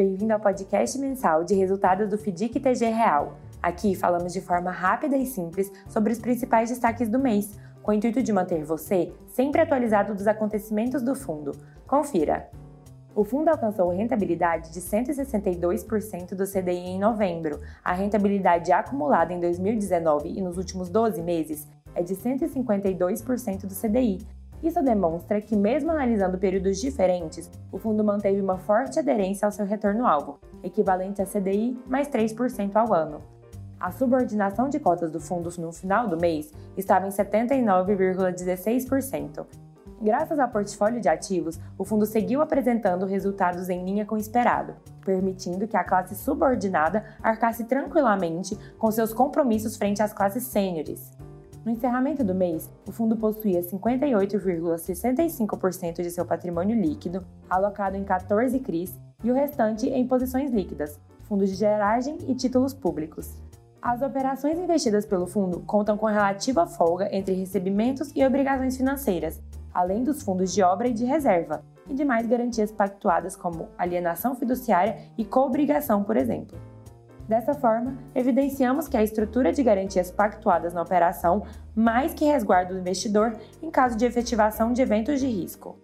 bem-vindo ao podcast mensal de resultados do FDIC TG Real. Aqui falamos de forma rápida e simples sobre os principais destaques do mês, com o intuito de manter você sempre atualizado dos acontecimentos do fundo. Confira! O fundo alcançou rentabilidade de 162% do CDI em novembro. A rentabilidade acumulada em 2019 e nos últimos 12 meses é de 152% do CDI, isso demonstra que, mesmo analisando períodos diferentes, o fundo manteve uma forte aderência ao seu retorno-alvo, equivalente a CDI mais 3% ao ano. A subordinação de cotas do fundo no final do mês estava em 79,16%. Graças ao portfólio de ativos, o fundo seguiu apresentando resultados em linha com o esperado, permitindo que a classe subordinada arcasse tranquilamente com seus compromissos frente às classes sêniores. No encerramento do mês, o fundo possuía 58,65% de seu patrimônio líquido, alocado em 14 CRIs, e o restante em posições líquidas, fundos de geragem e títulos públicos. As operações investidas pelo fundo contam com relativa folga entre recebimentos e obrigações financeiras, além dos fundos de obra e de reserva, e demais garantias pactuadas como alienação fiduciária e coobrigação, por exemplo. Dessa forma, evidenciamos que a estrutura de garantias pactuadas na operação mais que resguarda o investidor em caso de efetivação de eventos de risco.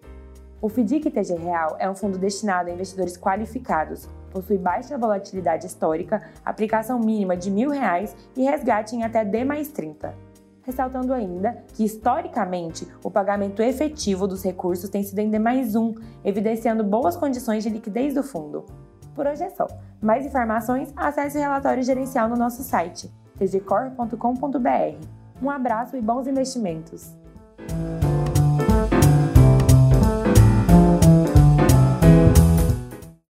O FDIC TG Real é um fundo destinado a investidores qualificados, possui baixa volatilidade histórica, aplicação mínima de R$ 1.000 e resgate em até D mais 30. Ressaltando ainda que, historicamente, o pagamento efetivo dos recursos tem sido em D mais 1, evidenciando boas condições de liquidez do fundo. Por hoje é só. Mais informações, acesse o relatório gerencial no nosso site, tgcor.com.br. Um abraço e bons investimentos!